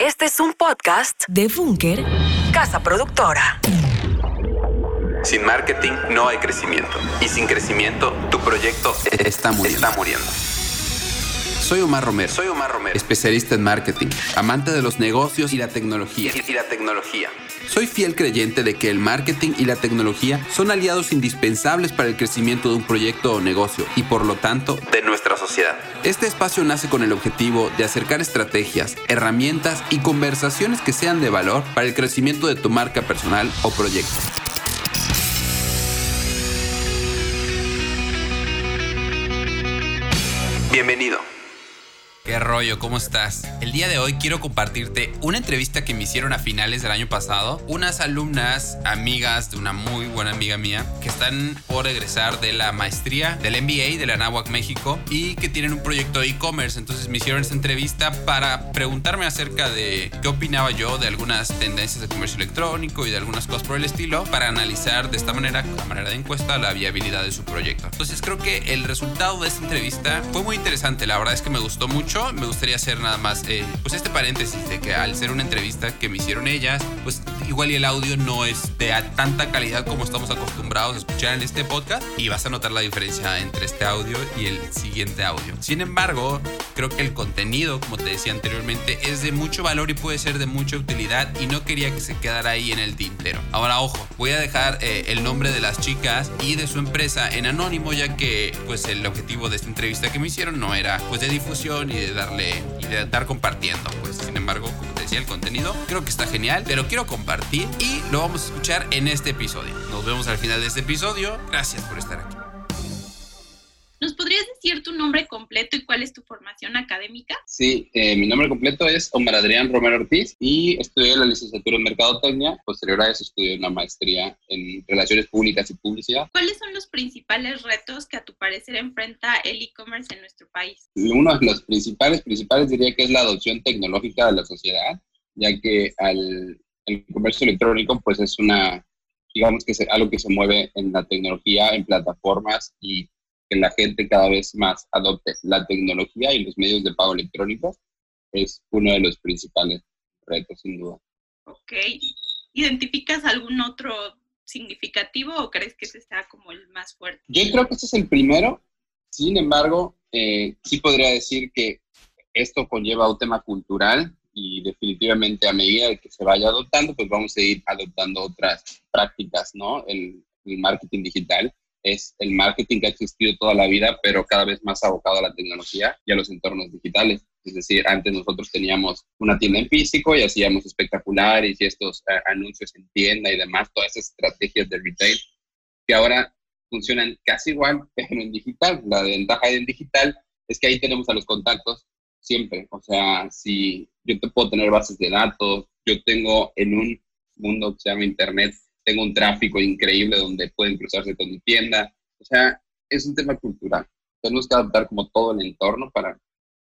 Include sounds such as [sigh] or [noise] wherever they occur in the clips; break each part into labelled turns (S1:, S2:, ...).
S1: Este es un podcast de Bunker, casa productora.
S2: Sin marketing no hay crecimiento. Y sin crecimiento, tu proyecto está muriendo. Está muriendo. Soy Omar Romero. Soy Omar Romero. Especialista en marketing, amante de los negocios y la tecnología. Y la tecnología. Soy fiel creyente de que el marketing y la tecnología son aliados indispensables para el crecimiento de un proyecto o negocio y por lo tanto de nuestra sociedad. Este espacio nace con el objetivo de acercar estrategias, herramientas y conversaciones que sean de valor para el crecimiento de tu marca personal o proyecto. Bienvenido. ¿Qué rollo? ¿Cómo estás? El día de hoy quiero compartirte una entrevista que me hicieron a finales del año pasado. Unas alumnas, amigas de una muy buena amiga mía, que están por egresar de la maestría del MBA de la NAWAC México y que tienen un proyecto de e-commerce. Entonces me hicieron esta entrevista para preguntarme acerca de qué opinaba yo de algunas tendencias de comercio electrónico y de algunas cosas por el estilo, para analizar de esta manera, a manera de encuesta, la viabilidad de su proyecto. Entonces creo que el resultado de esta entrevista fue muy interesante. La verdad es que me gustó mucho me gustaría hacer nada más, eh, pues este paréntesis de que al ser una entrevista que me hicieron ellas, pues igual y el audio no es de tanta calidad como estamos acostumbrados a escuchar en este podcast y vas a notar la diferencia entre este audio y el siguiente audio. Sin embargo, creo que el contenido, como te decía anteriormente, es de mucho valor y puede ser de mucha utilidad y no quería que se quedara ahí en el tintero. Ahora, ojo, voy a dejar eh, el nombre de las chicas y de su empresa en anónimo ya que pues el objetivo de esta entrevista que me hicieron no era pues de difusión y de darle y de estar compartiendo. Pues sin embargo, como te decía, el contenido creo que está genial, pero quiero compartir y lo vamos a escuchar en este episodio. Nos vemos al final de este episodio. Gracias por estar aquí.
S3: ¿Nos podrías decir tu nombre completo y cuál es tu formación académica?
S4: Sí, eh, mi nombre completo es Omar Adrián Romero Ortiz y estudié la licenciatura en Mercadotecnia. Posterior a eso estudié una maestría en Relaciones Públicas y Publicidad.
S3: ¿Cuáles son los principales retos que a tu parecer enfrenta el e-commerce en nuestro país?
S4: Uno de los principales, principales diría que es la adopción tecnológica de la sociedad, ya que al, el comercio electrónico pues es una, digamos que es algo que se mueve en la tecnología, en plataformas y que la gente cada vez más adopte la tecnología y los medios de pago electrónicos es uno de los principales retos, sin duda.
S3: Ok. ¿Identificas algún otro significativo o crees que ese sea como el más fuerte?
S4: Yo creo que este es el primero. Sin embargo, eh, sí podría decir que esto conlleva un tema cultural y definitivamente a medida que se vaya adoptando, pues vamos a ir adoptando otras prácticas, ¿no? el marketing digital es el marketing que ha existido toda la vida, pero cada vez más abocado a la tecnología y a los entornos digitales. Es decir, antes nosotros teníamos una tienda en físico y hacíamos espectaculares y estos eh, anuncios en tienda y demás, todas esas estrategias de retail que ahora funcionan casi igual, [laughs] pero en digital. La ventaja en digital es que ahí tenemos a los contactos siempre. O sea, si yo te puedo tener bases de datos, yo tengo en un mundo que se llama Internet tengo un tráfico increíble donde pueden cruzarse con mi tienda. O sea, es un tema cultural. Tenemos que adaptar como todo el entorno para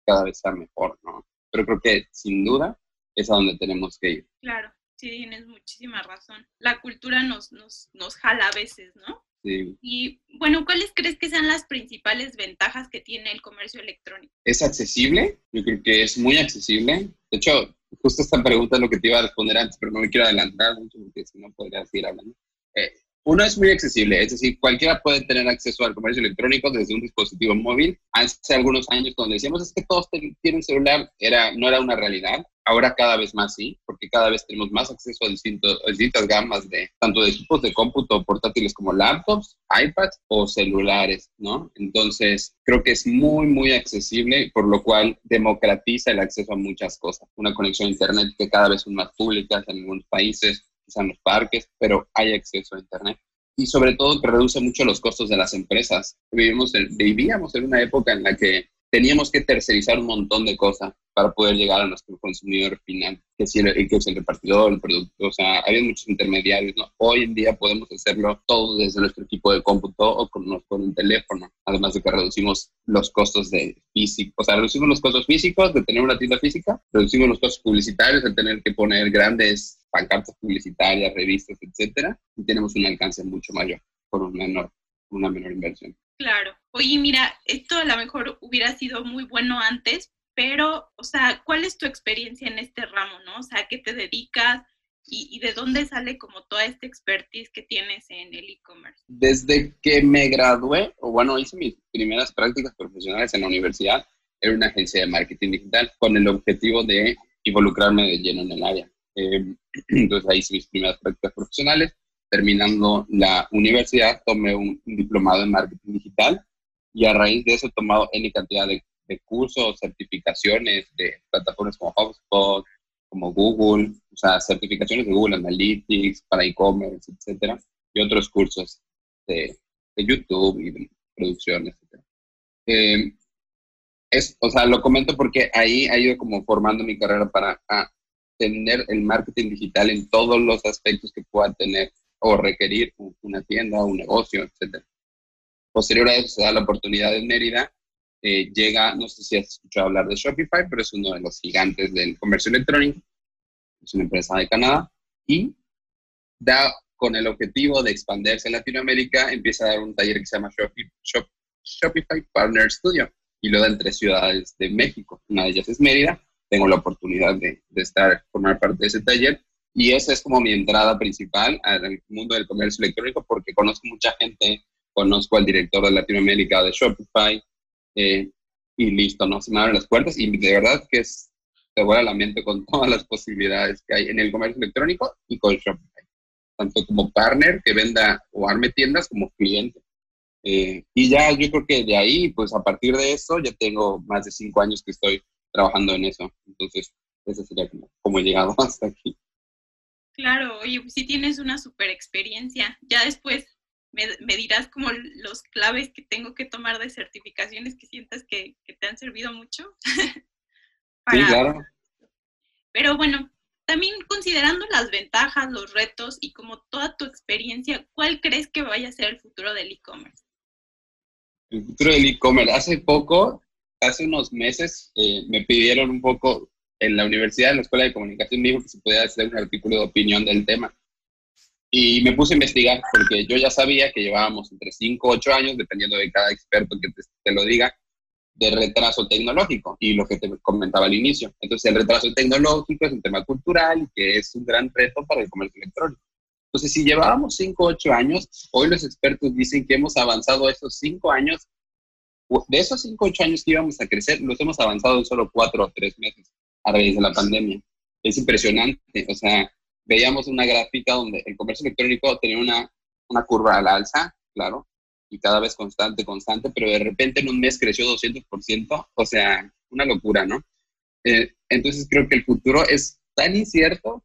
S4: cada vez sea mejor, ¿no? Pero creo que sin duda es a donde tenemos que ir.
S3: Claro, sí, tienes muchísima razón. La cultura nos, nos, nos jala a veces, ¿no?
S4: Sí.
S3: Y bueno, ¿cuáles crees que sean las principales ventajas que tiene el comercio electrónico?
S4: Es accesible, yo creo que es muy accesible. De hecho, justo esta pregunta es lo que te iba a responder antes, pero no me quiero adelantar mucho porque si no podría seguir hablando. Eh, uno es muy accesible, es decir, cualquiera puede tener acceso al comercio electrónico desde un dispositivo móvil. Hace algunos años cuando decíamos es que todos tienen celular, era, no era una realidad. Ahora cada vez más sí, porque cada vez tenemos más acceso a, distintas gamas de tanto de equipos de cómputo portátiles como laptops, iPads o celulares, ¿no? Entonces, creo que es muy, muy accesible, por lo cual democratiza el acceso a muchas cosas. Una conexión a Internet que cada vez son más públicas en algunos países, quizá en los parques, pero hay acceso a Internet y sobre todo que reduce mucho los costos de las empresas. Vivimos vivíamos en una época en la que teníamos que tercerizar un montón de cosas para poder llegar a nuestro consumidor final, que es el, que es el repartidor, el producto, o sea, había muchos intermediarios, ¿no? Hoy en día podemos hacerlo todo desde nuestro equipo de cómputo o con, un teléfono, además de que reducimos los costos de físico, o sea, reducimos los costos físicos de tener una tienda física, reducimos los costos publicitarios de tener que poner grandes pancartas publicitarias, revistas, etcétera, y tenemos un alcance mucho mayor por una menor, una menor inversión.
S3: Claro. Oye, mira, esto a lo mejor hubiera sido muy bueno antes, pero, o sea, ¿cuál es tu experiencia en este ramo, no? O sea, ¿a qué te dedicas? Y, de dónde sale como toda esta expertise que tienes en el e-commerce?
S4: Desde que me gradué, o bueno, hice mis primeras prácticas profesionales en la universidad, era una agencia de marketing digital con el objetivo de involucrarme de lleno en el área. Eh, [clears throat] entonces ahí hice mis primeras prácticas profesionales. Terminando la universidad, tomé un, diplomado en marketing digital y a raíz de eso he tomado N cantidad de, cursos, certificaciones de plataformas como HubSpot, como Google, o sea, certificaciones de Google Analytics para e-commerce, etcétera, y otros cursos de, YouTube y de producción, etcétera. Eh, es, o sea, lo comento porque ahí ha ido como formando mi carrera para ah, tener el marketing digital en todos los aspectos que pueda tener o requerir una tienda, un negocio, etcétera. Posterior a eso se da la oportunidad en Mérida eh, llega, no sé si has escuchado hablar de Shopify, pero es uno de los gigantes del comercio electrónico, es una empresa de Canadá, y da con el objetivo de expandirse en Latinoamérica, empieza a dar un taller que se llama Shopify, Partner Studio, y lo da en tres ciudades de México. Una de ellas es Mérida, tengo la oportunidad de, de estar, formar parte de ese taller, y esa es como mi entrada principal al mundo del comercio electrónico, porque conozco mucha gente, conozco al director de Latinoamérica de Shopify, eh, y listo, ¿no? Se me abren las puertas y de verdad que es, te vuela la mente con [laughs] todas las posibilidades que hay en el comercio electrónico y con Shopify. Tanto como partner que venda o arme tiendas como cliente. Eh, y ya yo creo que de ahí, pues a partir de eso, ya tengo más de cinco años que estoy trabajando en eso. Entonces, ese sería como, como he llegado [laughs] hasta aquí.
S3: Claro, oye, pues sí tienes una super experiencia. Ya después me, dirás como los claves que tengo que tomar de certificaciones que sientas que, te han servido mucho. [laughs]
S4: Sí, claro.
S3: Pero bueno, también considerando las ventajas, los retos y como toda tu experiencia, ¿cuál crees que vaya a ser el futuro del e-commerce?
S4: El futuro del e-commerce. Hace poco, hace unos meses, eh, me pidieron un poco en la universidad, en la Escuela de Comunicación, me dijo que se podía hacer un artículo de opinión del tema. Y me puse a investigar porque yo ya sabía que llevábamos entre 5 o 8 años, dependiendo de cada experto que te, lo diga, de retraso tecnológico y lo que te comentaba al inicio. Entonces, el retraso tecnológico es un tema cultural que es un gran reto para el comercio electrónico. Entonces, si llevábamos 5 o 8 años, hoy los expertos dicen que hemos avanzado esos 5 años. De esos 5 o 8 años que íbamos a crecer, los hemos avanzado en solo 4 o 3 meses a raíz de la pandemia. Es impresionante. O sea, veíamos una gráfica donde el comercio electrónico tenía una, una curva al alza, claro, y cada vez constante, constante, pero de repente en un mes creció 200%, o sea, una locura, ¿no? Eh, entonces creo que el futuro es tan incierto,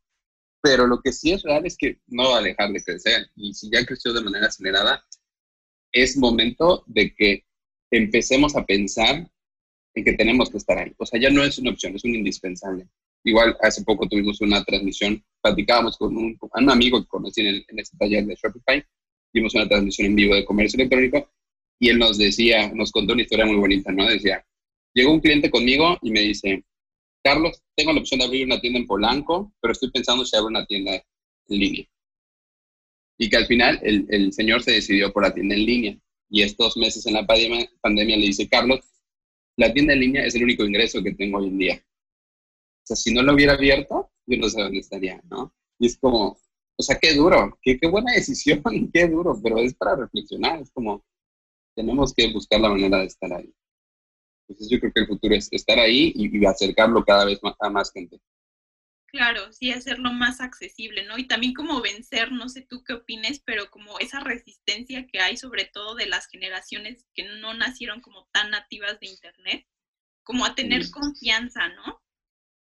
S4: pero lo que sí es real es que no va a dejar de crecer. Y si ya creció de manera acelerada, es momento de que empecemos a pensar en que tenemos que estar ahí. O sea, ya no es una opción, es un indispensable. Igual hace poco tuvimos una transmisión, platicábamos con un, un amigo que conocí en, el, en este taller de Shopify, dimos una transmisión en vivo de comercio electrónico y él nos decía, nos contó una historia muy bonita, ¿no? Decía, llegó un cliente conmigo y me dice, Carlos, tengo la opción de abrir una tienda en Polanco, pero estoy pensando si abro una tienda en línea. Y que al final el, el señor se decidió por la tienda en línea. Y estos meses en la pandemia, pandemia le dice, Carlos, la tienda en línea es el único ingreso que tengo hoy en día. O sea, si no lo hubiera abierto, yo no sé dónde estaría, ¿no? Y es como, o sea, qué duro, qué, buena [laughs] decisión, qué duro, pero es para reflexionar, es como, tenemos que buscar la manera de estar ahí. Entonces yo creo que el futuro es estar ahí y, acercarlo cada vez más a más gente.
S3: Claro, sí, hacerlo más accesible, ¿no? Y también como vencer, no sé tú qué opines, pero como esa resistencia que hay sobre todo de las generaciones que no nacieron como tan nativas de Internet, como a tener confianza, ¿no?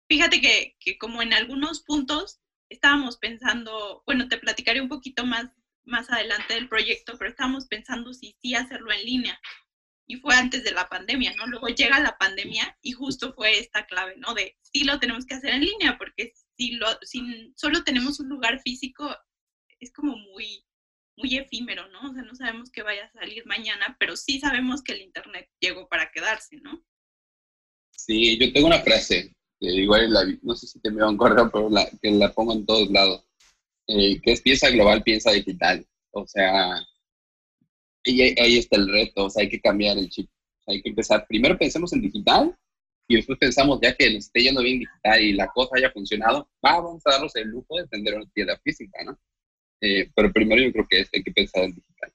S3: Fíjate que, como en algunos puntos estábamos pensando, bueno, te platicaré un poquito más, más adelante del proyecto, pero estábamos pensando si sí hacerlo en línea. Y fue antes de la pandemia, ¿no? Luego llega la pandemia y justo fue esta clave, ¿no? De sí lo tenemos que hacer en línea, porque si, lo, si solo tenemos un lugar físico, es como muy, muy efímero, ¿no? O sea, no sabemos qué vaya a salir mañana, pero sí sabemos que el Internet llegó para quedarse, ¿no?
S4: Sí, yo tengo una frase igual la, no sé si te me un correo, pero la, que la pongo en todos lados, eh, que es piensa global, piensa digital. O sea, y ahí, está el reto, o sea, hay que cambiar el chip. hay que empezar, primero pensemos en digital y después pensamos, ya que nos esté yendo bien digital y la cosa haya funcionado, vamos a darnos el lujo de tener una tienda física, ¿no? Eh, pero primero yo creo que hay que pensar en digital.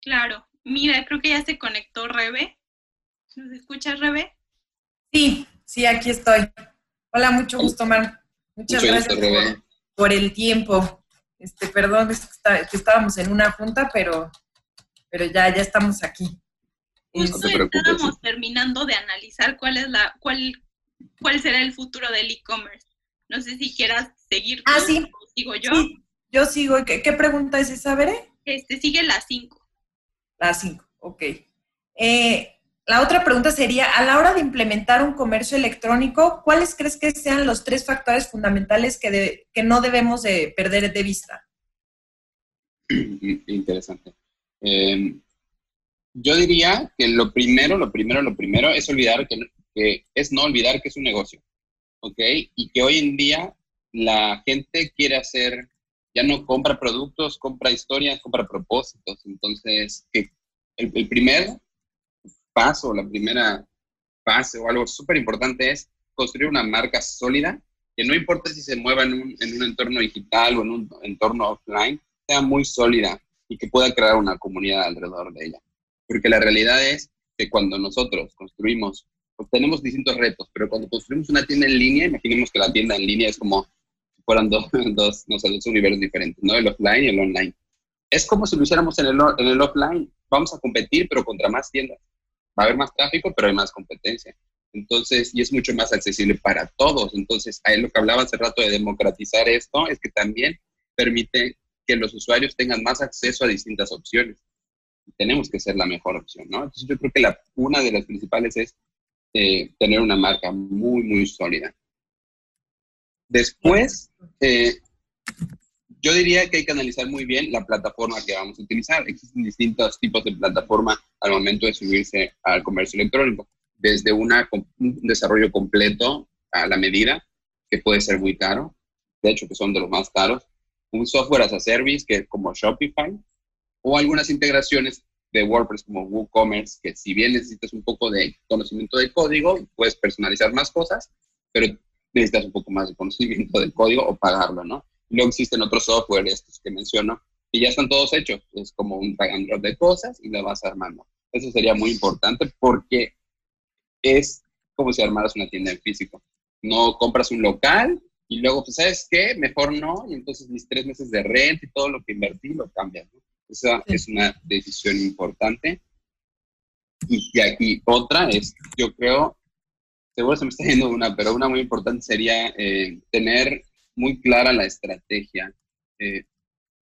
S3: Claro. Mira, creo que ya se conectó Rebe. ¿Nos escuchas, Rebe?
S5: Sí, sí, aquí estoy. Hola, mucho gusto, Mar. Muchas gracias por, el tiempo. Este, perdón, que estábamos en una junta, pero, pero ya, ya estamos aquí.
S3: Justo estábamos terminando de analizar cuál es la, cuál, cuál será el futuro del e-commerce. No sé si quieras seguir
S5: ah, sí.
S3: o sigo yo.
S5: yo sigo. ¿Qué, ¿Qué, pregunta es esa, Veré?
S3: Este, sigue la 5.
S5: La 5, ok. Eh, la otra pregunta sería, a la hora de implementar un comercio electrónico, ¿cuáles crees que sean los tres factores fundamentales que, que no debemos de perder de vista? [clears throat]
S4: Interesante. Eh, yo diría que lo primero, lo primero, lo primero es olvidar que, es no olvidar que es un negocio, ¿ok? Y que hoy en día la gente quiere hacer, ya no compra productos, compra historias, compra propósitos. Entonces, que el, primer paso, la primera fase o algo súper importante es construir una marca sólida, que no importa si se mueva en un, en un entorno digital o en un entorno offline, sea muy sólida y que pueda crear una comunidad alrededor de ella. Porque la realidad es que cuando nosotros construimos, pues tenemos distintos retos, pero cuando construimos una tienda en línea, imaginemos que la tienda en línea es como fueran [laughs] dos, dos, no sé, dos universos diferentes, ¿no? El offline y el online. Es como si lo hiciéramos en el, en el offline. Vamos a competir, pero contra más tiendas. Va a haber más tráfico, pero hay más competencia. Entonces, y es mucho más accesible para todos. Entonces, ahí lo que hablaba hace rato de democratizar esto es que también permite que los usuarios tengan más acceso a distintas opciones tenemos que ser la mejor opción, ¿no? Entonces yo creo que la, una de las principales es eh, tener una marca muy, muy sólida. Después, eh, yo diría que hay que analizar muy bien la plataforma que vamos a utilizar. Existen distintos tipos de plataforma al momento de subirse al comercio electrónico, desde una, un desarrollo completo a la medida, que puede ser muy caro, de hecho que son de los más caros, un software as a service que es como Shopify, o algunas integraciones de WordPress como WooCommerce, que si bien necesitas un poco de conocimiento del código, puedes personalizar más cosas, pero necesitas un poco más de conocimiento del código o pagarlo, ¿no? luego existen otros software, estos que menciono, y ya están todos hechos. Es como un drag and de cosas y lo vas armando. Eso sería muy importante porque es como si armaras una tienda en físico. No compras un local y luego, pues, ¿sabes qué? Mejor no. Y entonces mis tres meses de renta y todo lo que invertí lo cambias. ¿no? Esa es una decisión importante. Y, aquí otra es, yo creo, seguro se me está yendo una, pero una muy importante sería eh, tener muy clara la estrategia. Eh,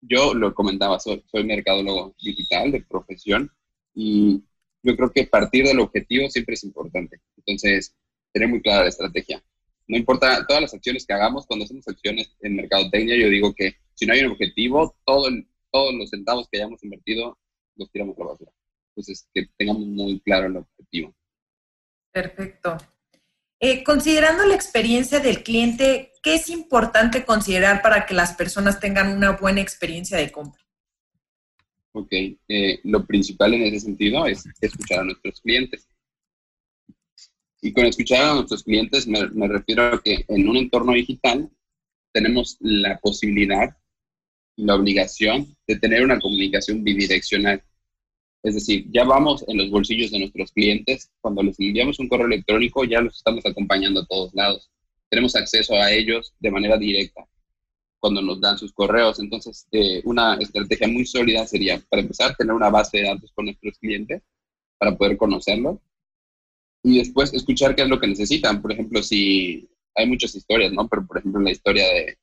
S4: yo lo comentaba, soy, soy mercadólogo digital de profesión y yo creo que partir del objetivo siempre es importante. Entonces, tener muy clara la estrategia. No importa todas las acciones que hagamos, cuando hacemos acciones en mercadotecnia, yo digo que si no hay un objetivo, todo el, todos los centavos que hayamos invertido los tiramos a la basura. Entonces, que tengamos muy claro el objetivo.
S5: Perfecto. Eh, considerando la experiencia del cliente, ¿qué es importante considerar para que las personas tengan una buena experiencia de compra?
S4: Ok, eh, lo principal en ese sentido es escuchar a nuestros clientes. Y con escuchar a nuestros clientes me, me refiero a que en un entorno digital tenemos la posibilidad la obligación de tener una comunicación bidireccional. Es decir, ya vamos en los bolsillos de nuestros clientes. Cuando les enviamos un correo electrónico, ya los estamos acompañando a todos lados. Tenemos acceso a ellos de manera directa cuando nos dan sus correos. Entonces, eh, una estrategia muy sólida sería, para empezar, tener una base de datos con nuestros clientes para poder conocerlos. Y después escuchar qué es lo que necesitan. Por ejemplo, si hay muchas historias, ¿no? Pero, por ejemplo, la historia de,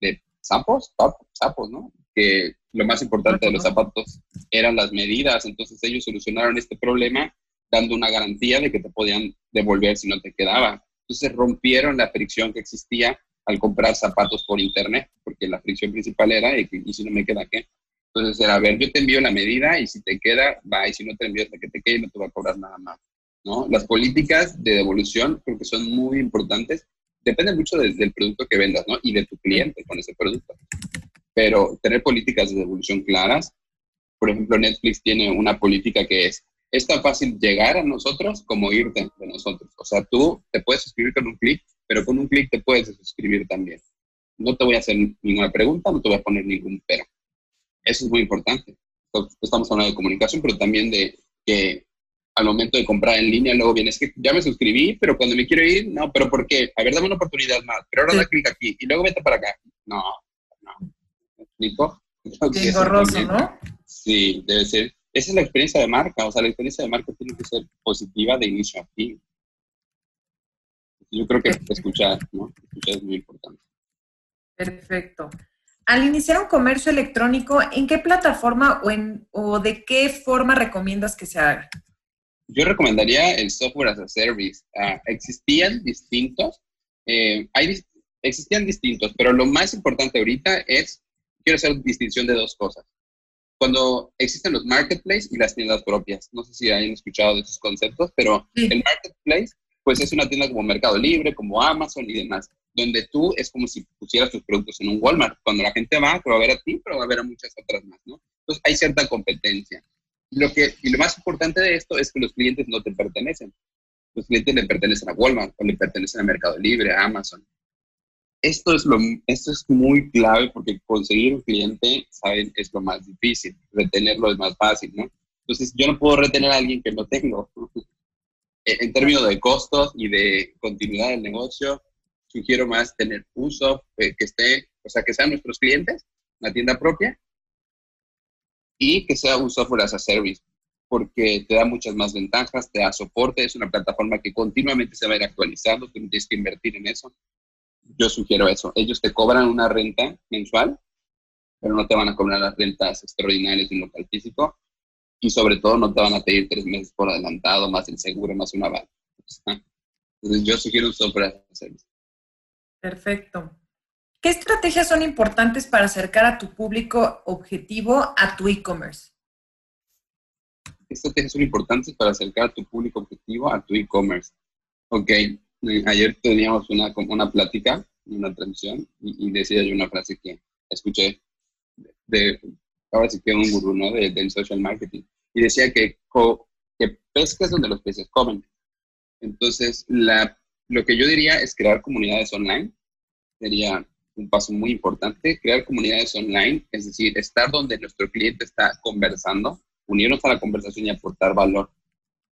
S4: de sapos, sapos, ¿no? Que lo más importante de los zapatos eran las medidas, entonces ellos solucionaron este problema dando una garantía de que te podían devolver si no te quedaba. Entonces rompieron la fricción que existía al comprar zapatos por internet, porque la fricción principal era, y, si no me queda, ¿qué? Entonces era, a ver, yo te envío la medida y si te queda, va, y si no te envío hasta que te quede, no te va a cobrar nada más. ¿no? Las políticas de devolución creo que son muy importantes depende mucho del producto que vendas, ¿no? Y de tu cliente con ese producto. Pero tener políticas de devolución claras. Por ejemplo, Netflix tiene una política que es, es tan fácil llegar a nosotros como irte de nosotros. O sea, tú te puedes suscribir con un clic, pero con un clic te puedes suscribir también. No te voy a hacer ninguna pregunta, no te voy a poner ningún pero. Eso es muy importante. Estamos hablando de comunicación, pero también de que al momento de comprar en línea, luego vienes que ya me suscribí, pero cuando me quiero ir, no, pero ¿por qué? A ver, dame una oportunidad más, pero ahora da clic aquí y luego vete para acá. No, no. ¿Me explico?
S5: Qué engorroso, ¿no?
S4: Sí, debe ser. Esa es la experiencia de marca, o sea, la experiencia de marca tiene que ser positiva de inicio a fin. Yo creo que escuchar, ¿no? Escuchar es muy importante.
S5: Perfecto. Al iniciar un comercio electrónico, ¿en qué plataforma o, en, o de qué forma recomiendas que se haga?
S4: Yo recomendaría el software as a service. Ah, existían distintos, eh, hay, existían distintos, pero lo más importante ahorita es, quiero hacer distinción de dos cosas. Cuando existen los marketplaces y las tiendas propias, no sé si hayan escuchado de esos conceptos, pero el marketplace pues es una tienda como Mercado Libre, como Amazon y demás, donde tú es como si pusieras tus productos en un Walmart. Cuando la gente va, te va a ver a ti, pero va a ver a muchas otras más, ¿no? Entonces hay cierta competencia. Lo que, y lo más importante de esto es que los clientes no te pertenecen. Los clientes le pertenecen a Walmart o le pertenecen a Mercado Libre, a Amazon. Esto es, lo, esto es muy clave porque conseguir un cliente, ¿saben? Es lo más difícil. Retenerlo es más fácil, ¿no? Entonces, yo no puedo retener a alguien que no tengo. [laughs] en términos de costos y de continuidad del negocio, sugiero más tener uso que esté, o sea, que sean nuestros clientes, una tienda propia, y que sea un software as a service, porque te da muchas más ventajas, te da soporte, es una plataforma que continuamente se va a ir actualizando, tú tienes que invertir en eso. Yo sugiero eso. Ellos te cobran una renta mensual, pero no te van a cobrar las rentas extraordinarias de un local físico y sobre todo no te van a pedir tres meses por adelantado, más el seguro, más una banda. Entonces yo sugiero un software service.
S5: Perfecto. ¿Qué estrategias son importantes para acercar a tu público objetivo a tu e-commerce?
S4: ¿Qué estrategias son importantes para acercar a tu público objetivo a tu e-commerce? Ok, eh, ayer teníamos una, una plática, una transmisión, y, decía yo una frase que escuché de, ahora sí que un gurú, ¿no? De, del social marketing. Y decía que, que pescas donde los peces comen. Entonces, la, lo que yo diría es crear comunidades online. Sería un paso muy importante, crear comunidades online, es decir, estar donde nuestro cliente está conversando, unirnos a la conversación y aportar valor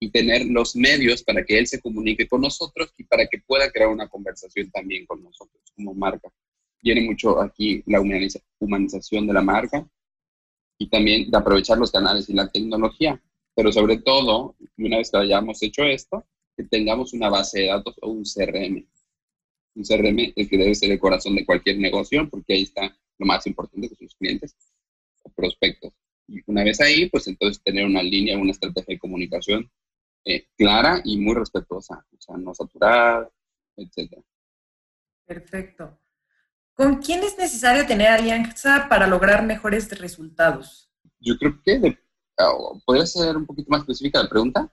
S4: y tener los medios para que él se comunique con nosotros y para que pueda crear una conversación también con nosotros como marca. Viene mucho aquí la humanización de la marca, y también de aprovechar los canales y la tecnología. Pero sobre todo, una vez que hayamos hecho esto, que tengamos una base de datos o un CRM. Un CRM el que debe ser el corazón de cualquier negocio, porque ahí está lo más importante que sus clientes o prospectos. Y una vez ahí, pues entonces tener una línea, una estrategia de comunicación eh, clara y muy respetuosa, o sea, no saturada, etc.
S5: Perfecto. ¿Con quién es necesario tener alianza para lograr mejores resultados?
S4: Yo creo que oh, podría ser un poquito más específica la pregunta.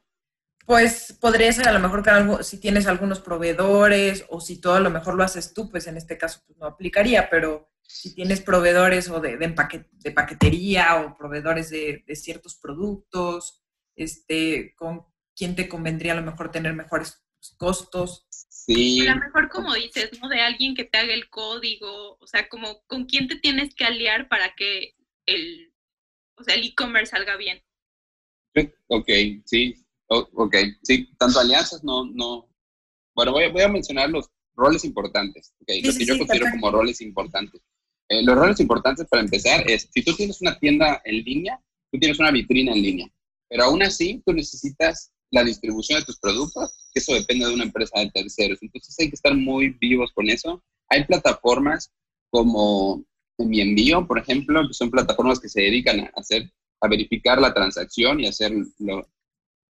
S5: Pues podría ser a lo mejor que algo, si tienes algunos proveedores o si todo a lo mejor lo haces tú, pues en este caso pues no aplicaría, pero si tienes proveedores o de, de, paquetería o proveedores de, de, ciertos productos, este, con quién te convendría a lo mejor tener mejores costos.
S3: Sí. A lo mejor como dices, ¿no? De alguien que te haga el código, o sea, como con quién te tienes que aliar para que el, o sea, el e-commerce salga bien.
S4: Ok, sí, ok, sí, tanto alianzas no, no, bueno, voy, voy a mencionar los roles importantes, ok, lo que yo considero como roles importantes. Eh, los roles importantes para empezar es, si tú tienes una tienda en línea, tú tienes una vitrina en línea, pero aún así tú necesitas la distribución de tus productos, que eso depende de una empresa de terceros. Entonces hay que estar muy vivos con eso. Hay plataformas como Mi Envío, por ejemplo, que son plataformas que se dedican a hacer, a verificar la transacción y hacer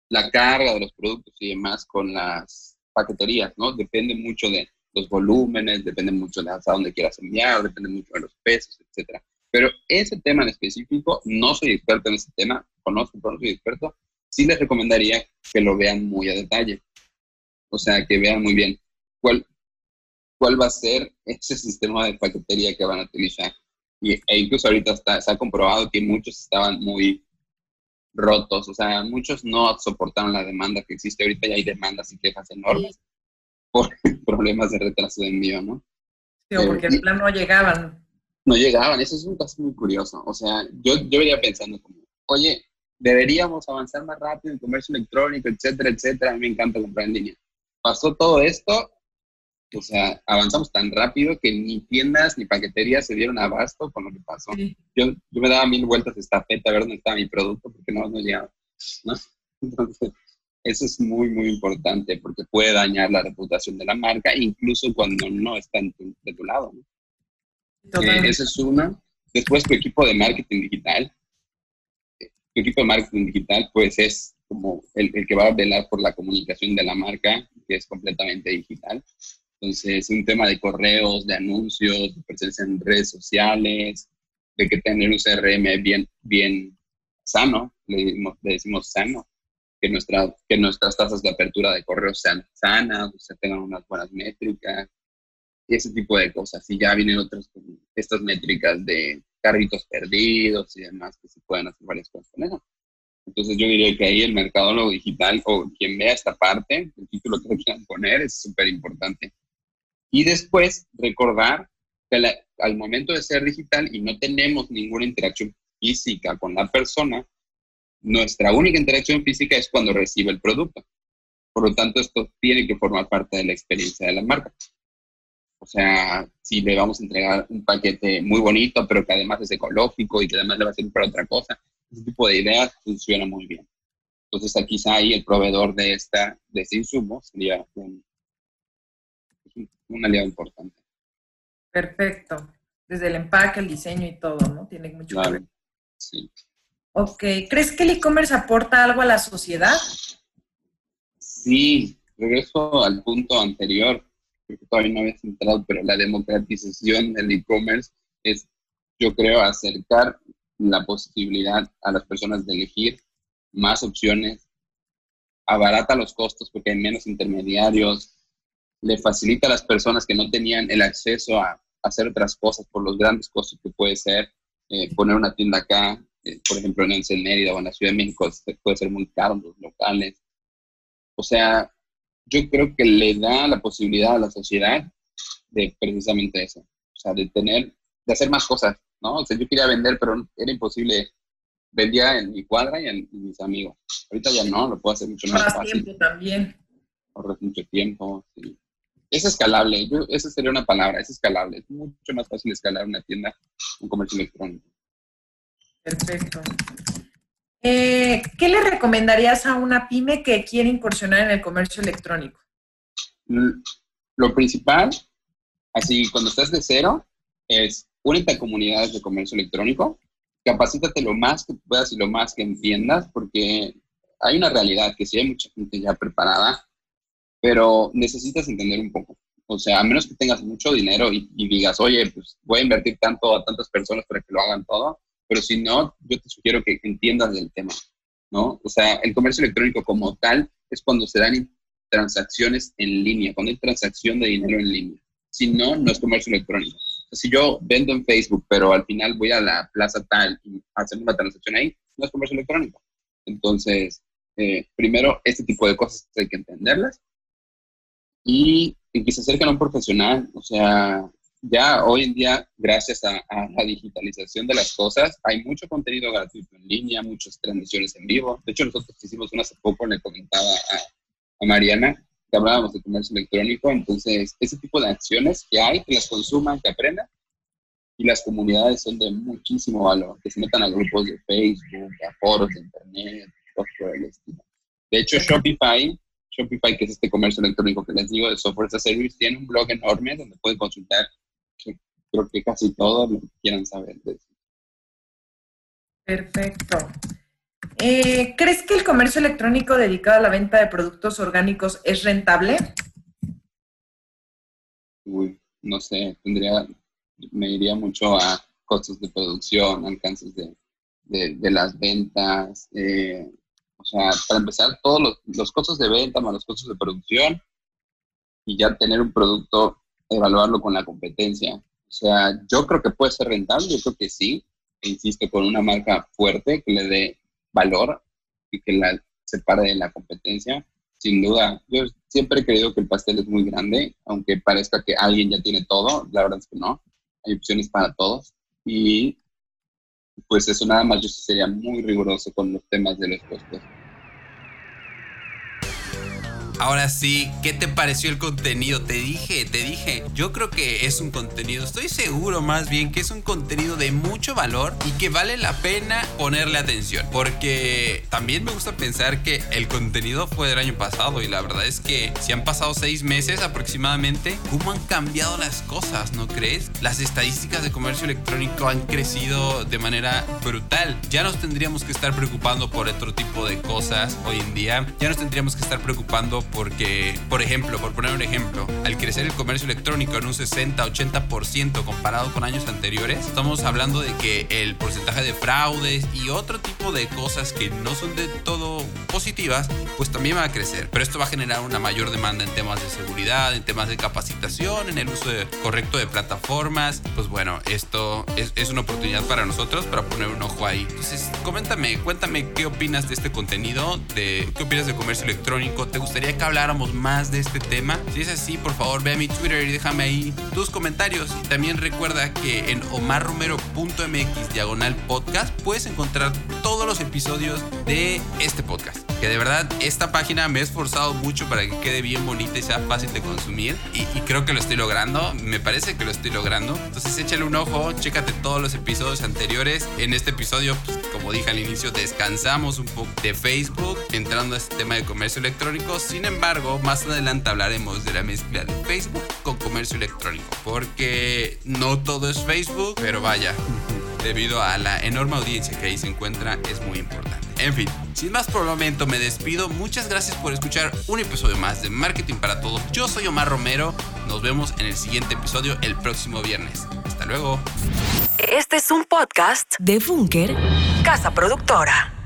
S4: la carga de los productos y demás con las paqueterías, ¿no? Depende mucho de los volúmenes, depende mucho de hasta dónde quieras enviar, depende mucho de los pesos, etcétera. Pero ese tema en específico, no soy experto en ese tema, conozco, pero no soy experto, sí les recomendaría que lo vean muy a detalle. O sea, que vean muy bien cuál, cuál va a ser ese sistema de paquetería que van a utilizar. Y, e incluso ahorita está, se ha comprobado que muchos estaban muy, rotos, o sea, muchos no soportaron la demanda que existe ahorita y hay demandas y quejas enormes por [laughs] problemas de retraso de envío, ¿no?
S5: Sí, o porque en plan no llegaban.
S4: No llegaban, eso es un caso muy curioso, o sea, yo, yo venía pensando como, oye, deberíamos avanzar más rápido en comercio electrónico, etcétera, etcétera, a mí me encanta comprar en línea. Pasó todo esto o sea, avanzamos tan rápido que ni tiendas ni paqueterías se dieron abasto con lo que pasó. Yo, yo me daba mil vueltas de estafeta a ver dónde estaba mi producto porque no, no llegaba. ¿no? Entonces, eso es muy, muy importante porque puede dañar la reputación de la marca, incluso cuando no está de tu lado. ¿no? Eh, eso es una. Después, tu equipo de marketing digital. Tu equipo de marketing digital, pues es como el, el que va a velar por la comunicación de la marca, que es completamente digital. Entonces, un tema de correos, de anuncios, de presencia en redes sociales, de que tener un CRM bien, bien sano, le, decimos sano, que, nuestra, que nuestras tasas de apertura de correos sean sanas, o sea, tengan unas buenas métricas, y ese tipo de cosas. Y ya vienen otras, estas métricas de carritos perdidos y demás, que se pueden hacer varias cosas con eso. Entonces yo diría que ahí el mercadólogo digital o quien vea esta parte, el título que quieran poner, es súper importante. Y después recordar que al momento de ser digital y no tenemos ninguna interacción física con la persona, nuestra única interacción física es cuando recibe el producto. Por lo tanto, esto tiene que formar parte de la experiencia de la marca. O sea, si le vamos a entregar un paquete muy bonito, pero que además es ecológico y que además le va a servir para otra cosa, ese tipo de ideas funciona muy bien. Entonces, quizá ahí el proveedor de, esta, de este insumo sería un, un aliado importante.
S5: Perfecto. Desde el empaque, el diseño y todo, ¿no? Tiene mucho que ver.
S4: Sí.
S5: Ok. ¿Crees que el e-commerce aporta algo a la sociedad?
S4: Sí. Regreso al punto anterior, que todavía no había entrado, pero la democratización del e-commerce es, yo creo, acercar la posibilidad a las personas de elegir más opciones, abarata los costos porque hay menos intermediarios, le facilita a las personas que no tenían el acceso a, hacer otras cosas por los grandes costos que puede ser eh, poner una tienda acá, eh, por ejemplo en el Mérida o en la Ciudad de México, este, puede ser muy caro los locales. O sea, yo creo que le da la posibilidad a la sociedad de precisamente eso, o sea, de tener, de hacer más cosas, ¿no? O sea, yo quería vender, pero era imposible. Vendía en mi cuadra y en, mis amigos. Ahorita ya no, lo puedo hacer mucho más, más fácil.
S5: tiempo también.
S4: Ahorras mucho tiempo, sí es escalable, esa sería una palabra, es escalable. Es mucho más fácil escalar una tienda, un comercio electrónico.
S5: Perfecto. Eh, ¿Qué le recomendarías a una pyme que quiere incursionar en el comercio electrónico?
S4: Lo principal, así cuando estás de cero, es únete a comunidades de comercio electrónico, capacítate lo más que puedas y lo más que entiendas, porque hay una realidad que si hay mucha gente ya preparada, pero necesitas entender un poco. O sea, a menos que tengas mucho dinero y, digas, oye, pues voy a invertir tanto a tantas personas para que lo hagan todo, pero si no, yo te sugiero que entiendas del tema, ¿no? O sea, el comercio electrónico como tal es cuando se dan transacciones en línea, cuando hay transacción de dinero en línea. Si no, no es comercio electrónico. si yo vendo en Facebook, pero al final voy a la plaza tal y hacer una transacción ahí, no es comercio electrónico. Entonces, eh, primero, este tipo de cosas hay que entenderlas y, que se acerquen a un profesional. O sea, ya hoy en día, gracias a, la digitalización de las cosas, hay mucho contenido gratuito en línea, muchas transmisiones en vivo. De hecho, nosotros hicimos una hace poco, le comentaba a, a Mariana, que hablábamos de comercio electrónico. Entonces, ese tipo de acciones que hay, que las consuman, que aprendan. Y las comunidades son de muchísimo valor, que se metan a grupos de Facebook, a foros de Internet, todo por el estilo. De hecho, Shopify Shopify, que es este comercio electrónico que les digo de software as a service, tiene un blog enorme donde pueden consultar creo que casi todo lo que quieran saber de eso.
S5: Perfecto. Eh, ¿Crees que el comercio electrónico dedicado a la venta de productos orgánicos es rentable?
S4: Uy, no sé, tendría, me iría mucho a costos de producción, alcances de, de, las ventas, eh, o sea, para empezar, todos los, los costos de venta más los costos de producción y ya tener un producto, evaluarlo con la competencia. O sea, yo creo que puede ser rentable, yo creo que sí, e insisto, con una marca fuerte que le dé valor y que la separe de la competencia. Sin duda, yo siempre he creído que el pastel es muy grande, aunque parezca que alguien ya tiene todo, la verdad es que no, hay opciones para todos. Y pues eso nada más yo sería muy riguroso con los temas de los costos.
S2: Ahora sí, ¿qué te pareció el contenido? Te dije, te dije. Yo creo que es un contenido, estoy seguro más bien que es un contenido de mucho valor y que vale la pena ponerle atención. Porque también me gusta pensar que el contenido fue del año pasado y la verdad es que si han pasado seis meses aproximadamente, ¿cómo han cambiado las cosas? ¿No crees? Las estadísticas de comercio electrónico han crecido de manera brutal. Ya nos tendríamos que estar preocupando por otro tipo de cosas hoy en día. Ya nos tendríamos que estar preocupando porque, por ejemplo, por poner un ejemplo, al crecer el comercio electrónico en un 60-80% comparado con años anteriores, estamos hablando de que el porcentaje de fraudes y otro tipo de cosas que no son de todo positivas, pues también va a crecer. Pero esto va a generar una mayor demanda en temas de seguridad, en temas de capacitación, en el uso correcto de plataformas. Pues bueno, esto es, es una oportunidad para nosotros para poner un ojo ahí. Entonces, coméntame, cuéntame qué opinas de este contenido, de qué opinas de comercio electrónico, ¿te gustaría que habláramos más de este tema. Si es así, por favor, ve a mi Twitter y déjame ahí tus comentarios. Y también recuerda que en omarromero.mx diagonal podcast puedes encontrar todos los episodios de este podcast. Que de verdad esta página me he esforzado mucho para que quede bien bonita y sea fácil de consumir. Y, creo que lo estoy logrando. Me parece que lo estoy logrando. Entonces échale un ojo, chécate todos los episodios anteriores. En este episodio, pues, como dije al inicio, descansamos un poco de Facebook, entrando a este tema de comercio electrónico. Sin embargo, más adelante hablaremos de la mezcla de Facebook con comercio electrónico. Porque no todo es Facebook, pero vaya, debido a la enorme audiencia que ahí se encuentra, es muy importante. En fin, sin más por el momento me despido. Muchas gracias por escuchar un episodio más de Marketing para Todos. Yo soy Omar Romero. Nos vemos en el siguiente episodio el próximo viernes. Hasta luego.
S1: Este es un podcast de Bunker, casa productora.